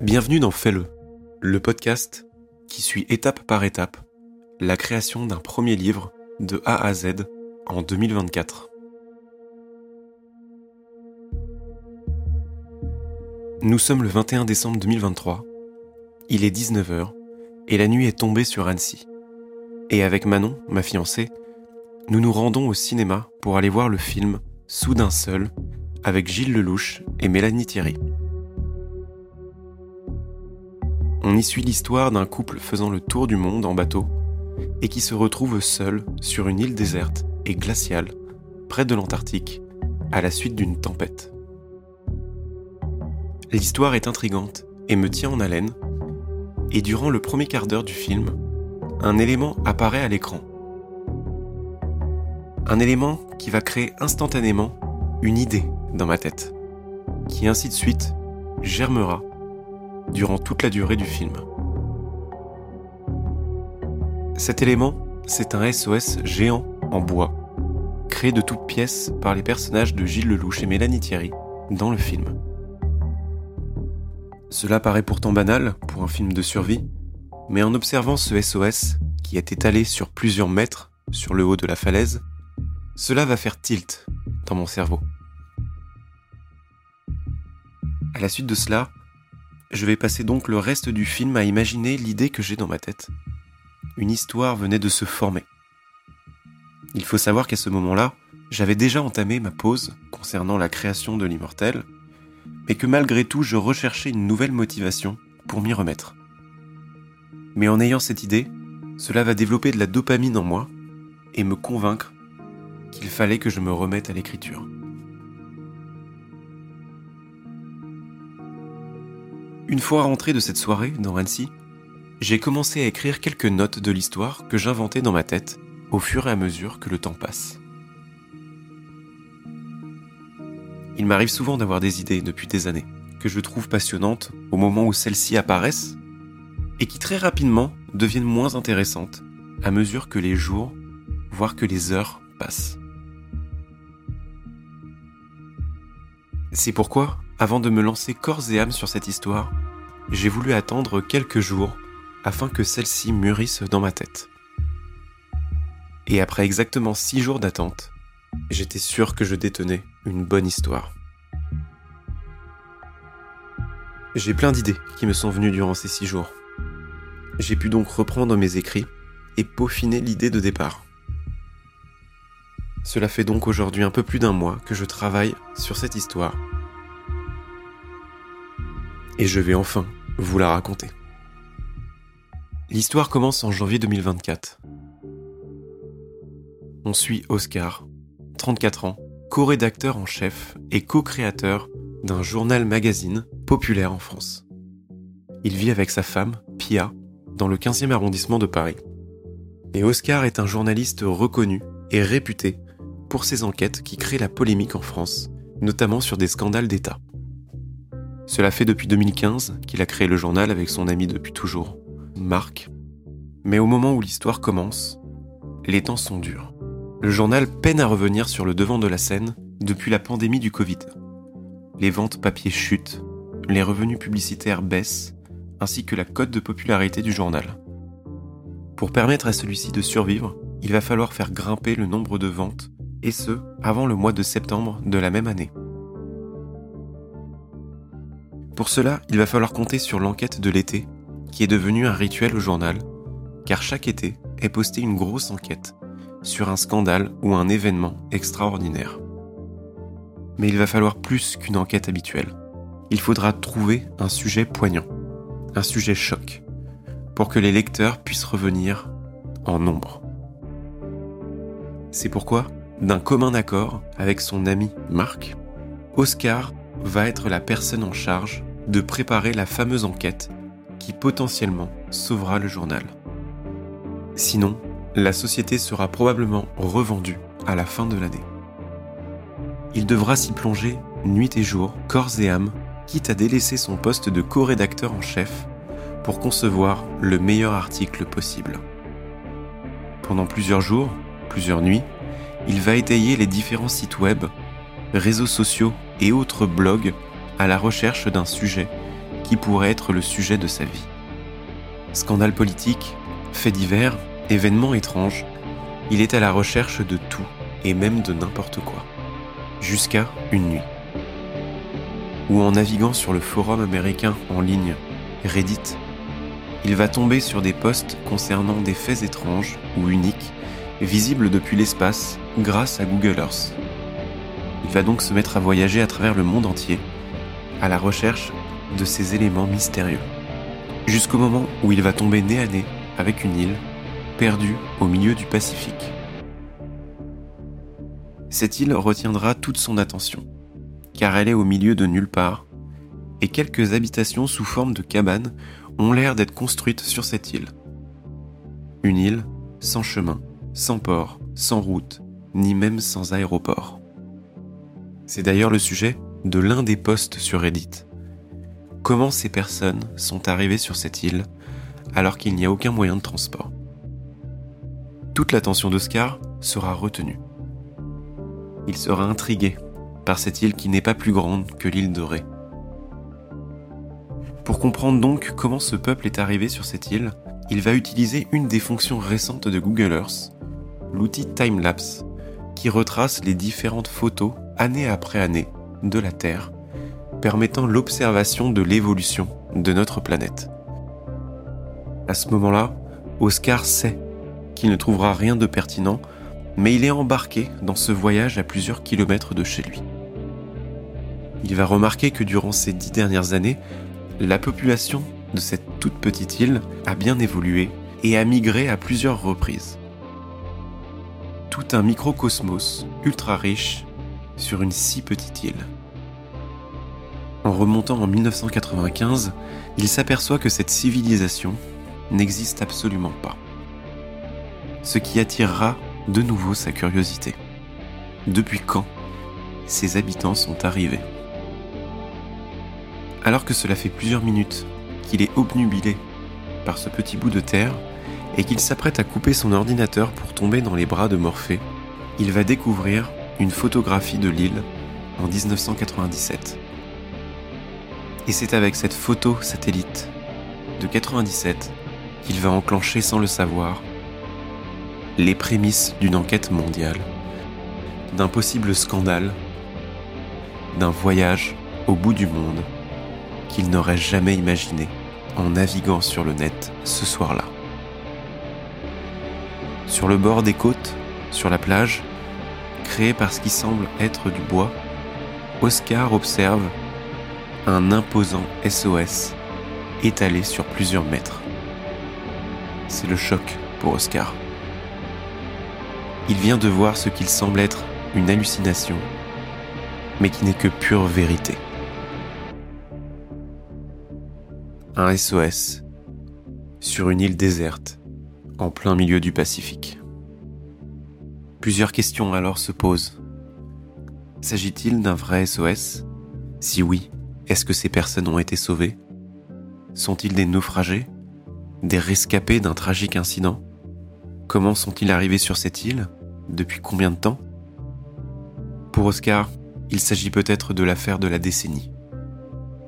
Bienvenue dans Fais-le, le podcast qui suit étape par étape la création d'un premier livre de A à Z en 2024. Nous sommes le 21 décembre 2023, il est 19h et la nuit est tombée sur Annecy. Et avec Manon, ma fiancée, nous nous rendons au cinéma pour aller voir le film Soudain seul avec Gilles Lelouch et Mélanie Thierry. On y suit l'histoire d'un couple faisant le tour du monde en bateau et qui se retrouve seul sur une île déserte et glaciale près de l'Antarctique à la suite d'une tempête. L'histoire est intrigante et me tient en haleine, et durant le premier quart d'heure du film, un élément apparaît à l'écran. Un élément qui va créer instantanément une idée dans ma tête, qui ainsi de suite germera durant toute la durée du film. Cet élément, c'est un SOS géant en bois, créé de toutes pièces par les personnages de Gilles Lelouch et Mélanie Thierry dans le film. Cela paraît pourtant banal pour un film de survie, mais en observant ce SOS, qui est étalé sur plusieurs mètres sur le haut de la falaise, cela va faire tilt dans mon cerveau. À la suite de cela, je vais passer donc le reste du film à imaginer l'idée que j'ai dans ma tête. Une histoire venait de se former. Il faut savoir qu'à ce moment-là, j'avais déjà entamé ma pause concernant la création de l'immortel, mais que malgré tout je recherchais une nouvelle motivation pour m'y remettre. Mais en ayant cette idée, cela va développer de la dopamine en moi et me convaincre qu'il fallait que je me remette à l'écriture. Une fois rentré de cette soirée dans Annecy, j'ai commencé à écrire quelques notes de l'histoire que j'inventais dans ma tête au fur et à mesure que le temps passe. Il m'arrive souvent d'avoir des idées depuis des années, que je trouve passionnantes au moment où celles-ci apparaissent, et qui très rapidement deviennent moins intéressantes à mesure que les jours, voire que les heures passent. C'est pourquoi, avant de me lancer corps et âme sur cette histoire, j'ai voulu attendre quelques jours afin que celle-ci mûrisse dans ma tête. Et après exactement six jours d'attente, j'étais sûr que je détenais une bonne histoire. J'ai plein d'idées qui me sont venues durant ces six jours. J'ai pu donc reprendre mes écrits et peaufiner l'idée de départ. Cela fait donc aujourd'hui un peu plus d'un mois que je travaille sur cette histoire. Et je vais enfin vous la raconter. L'histoire commence en janvier 2024. On suit Oscar, 34 ans, co-rédacteur en chef et co-créateur d'un journal magazine populaire en France. Il vit avec sa femme, Pia, dans le 15e arrondissement de Paris. Et Oscar est un journaliste reconnu et réputé pour ses enquêtes qui créent la polémique en France, notamment sur des scandales d'État. Cela fait depuis 2015 qu'il a créé le journal avec son ami depuis toujours, Marc. Mais au moment où l'histoire commence, les temps sont durs. Le journal peine à revenir sur le devant de la scène depuis la pandémie du Covid. Les ventes papier chutent, les revenus publicitaires baissent, ainsi que la cote de popularité du journal. Pour permettre à celui-ci de survivre, il va falloir faire grimper le nombre de ventes, et ce, avant le mois de septembre de la même année. Pour cela, il va falloir compter sur l'enquête de l'été, qui est devenue un rituel au journal, car chaque été est postée une grosse enquête sur un scandale ou un événement extraordinaire. Mais il va falloir plus qu'une enquête habituelle. Il faudra trouver un sujet poignant, un sujet choc, pour que les lecteurs puissent revenir en nombre. C'est pourquoi, d'un commun accord avec son ami Marc, Oscar va être la personne en charge de préparer la fameuse enquête qui potentiellement sauvera le journal. Sinon, la société sera probablement revendue à la fin de l'année. Il devra s'y plonger nuit et jour, corps et âme, quitte à délaisser son poste de co-rédacteur en chef pour concevoir le meilleur article possible. Pendant plusieurs jours, plusieurs nuits, il va étayer les différents sites web, réseaux sociaux et autres blogs à la recherche d'un sujet qui pourrait être le sujet de sa vie. Scandale politique, faits divers, événements étranges, il est à la recherche de tout et même de n'importe quoi. Jusqu'à une nuit. Ou en naviguant sur le forum américain en ligne Reddit, il va tomber sur des posts concernant des faits étranges ou uniques, visibles depuis l'espace grâce à Google Earth. Il va donc se mettre à voyager à travers le monde entier, à la recherche de ces éléments mystérieux. Jusqu'au moment où il va tomber nez à nez avec une île, perdue au milieu du Pacifique. Cette île retiendra toute son attention, car elle est au milieu de nulle part, et quelques habitations sous forme de cabanes ont l'air d'être construites sur cette île. Une île sans chemin, sans port, sans route, ni même sans aéroport. C'est d'ailleurs le sujet de l'un des posts sur Reddit. Comment ces personnes sont arrivées sur cette île alors qu'il n'y a aucun moyen de transport? Toute l'attention d'Oscar sera retenue. Il sera intrigué par cette île qui n'est pas plus grande que l'île de Ré. Pour comprendre donc comment ce peuple est arrivé sur cette île, il va utiliser une des fonctions récentes de Google Earth, l'outil Timelapse, qui retrace les différentes photos année après année de la Terre, permettant l'observation de l'évolution de notre planète. À ce moment-là, Oscar sait qu'il ne trouvera rien de pertinent, mais il est embarqué dans ce voyage à plusieurs kilomètres de chez lui. Il va remarquer que durant ces dix dernières années, la population de cette toute petite île a bien évolué et a migré à plusieurs reprises. Tout un microcosmos ultra riche sur une si petite île. En remontant en 1995, il s'aperçoit que cette civilisation n'existe absolument pas. Ce qui attirera de nouveau sa curiosité. Depuis quand ces habitants sont arrivés? Alors que cela fait plusieurs minutes qu'il est obnubilé par ce petit bout de terre et qu'il s'apprête à couper son ordinateur pour tomber dans les bras de Morphée, il va découvrir une photographie de l'île en 1997. Et c'est avec cette photo satellite de 97 qu'il va enclencher sans le savoir les prémices d'une enquête mondiale, d'un possible scandale, d'un voyage au bout du monde qu'il n'aurait jamais imaginé en naviguant sur le net ce soir-là. Sur le bord des côtes, sur la plage, créée par ce qui semble être du bois, Oscar observe un imposant SOS étalé sur plusieurs mètres. C'est le choc pour Oscar. Il vient de voir ce qu'il semble être une hallucination, mais qui n'est que pure vérité. un SOS sur une île déserte en plein milieu du Pacifique. Plusieurs questions alors se posent. S'agit-il d'un vrai SOS Si oui, est-ce que ces personnes ont été sauvées? Sont-ils des naufragés? Des rescapés d'un tragique incident? Comment sont-ils arrivés sur cette île? Depuis combien de temps? Pour Oscar, il s'agit peut-être de l'affaire de la décennie,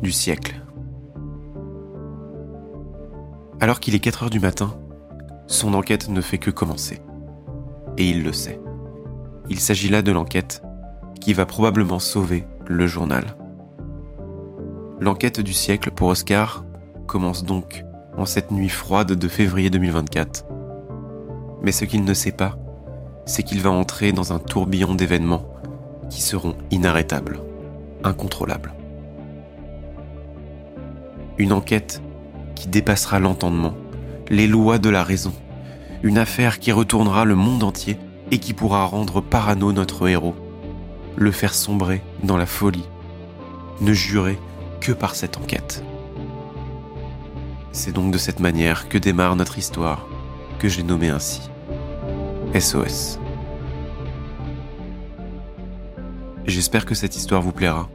du siècle. Alors qu'il est 4 heures du matin, son enquête ne fait que commencer. Et il le sait. Il s'agit là de l'enquête qui va probablement sauver le journal. L'enquête du siècle pour Oscar commence donc en cette nuit froide de février 2024. Mais ce qu'il ne sait pas, c'est qu'il va entrer dans un tourbillon d'événements qui seront inarrêtables, incontrôlables. Une enquête qui dépassera l'entendement, les lois de la raison, une affaire qui retournera le monde entier et qui pourra rendre parano notre héros, le faire sombrer dans la folie, ne jurer que par cette enquête. C'est donc de cette manière que démarre notre histoire, que j'ai nommée ainsi. SOS. J'espère que cette histoire vous plaira.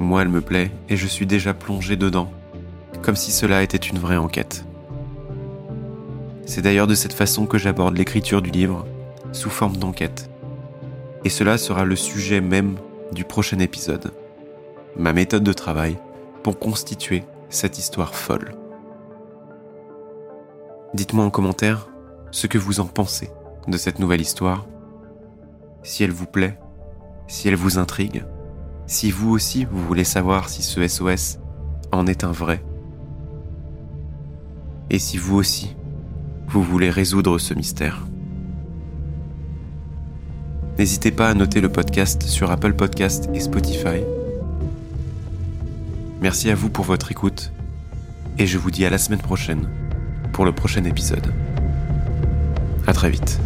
Moi, elle me plaît et je suis déjà plongé dedans comme si cela était une vraie enquête. C'est d'ailleurs de cette façon que j'aborde l'écriture du livre, sous forme d'enquête. Et cela sera le sujet même du prochain épisode. Ma méthode de travail pour constituer cette histoire folle. Dites-moi en commentaire ce que vous en pensez de cette nouvelle histoire, si elle vous plaît, si elle vous intrigue, si vous aussi vous voulez savoir si ce SOS en est un vrai, et si vous aussi vous voulez résoudre ce mystère. N'hésitez pas à noter le podcast sur Apple Podcast et Spotify. Merci à vous pour votre écoute et je vous dis à la semaine prochaine pour le prochain épisode. À très vite.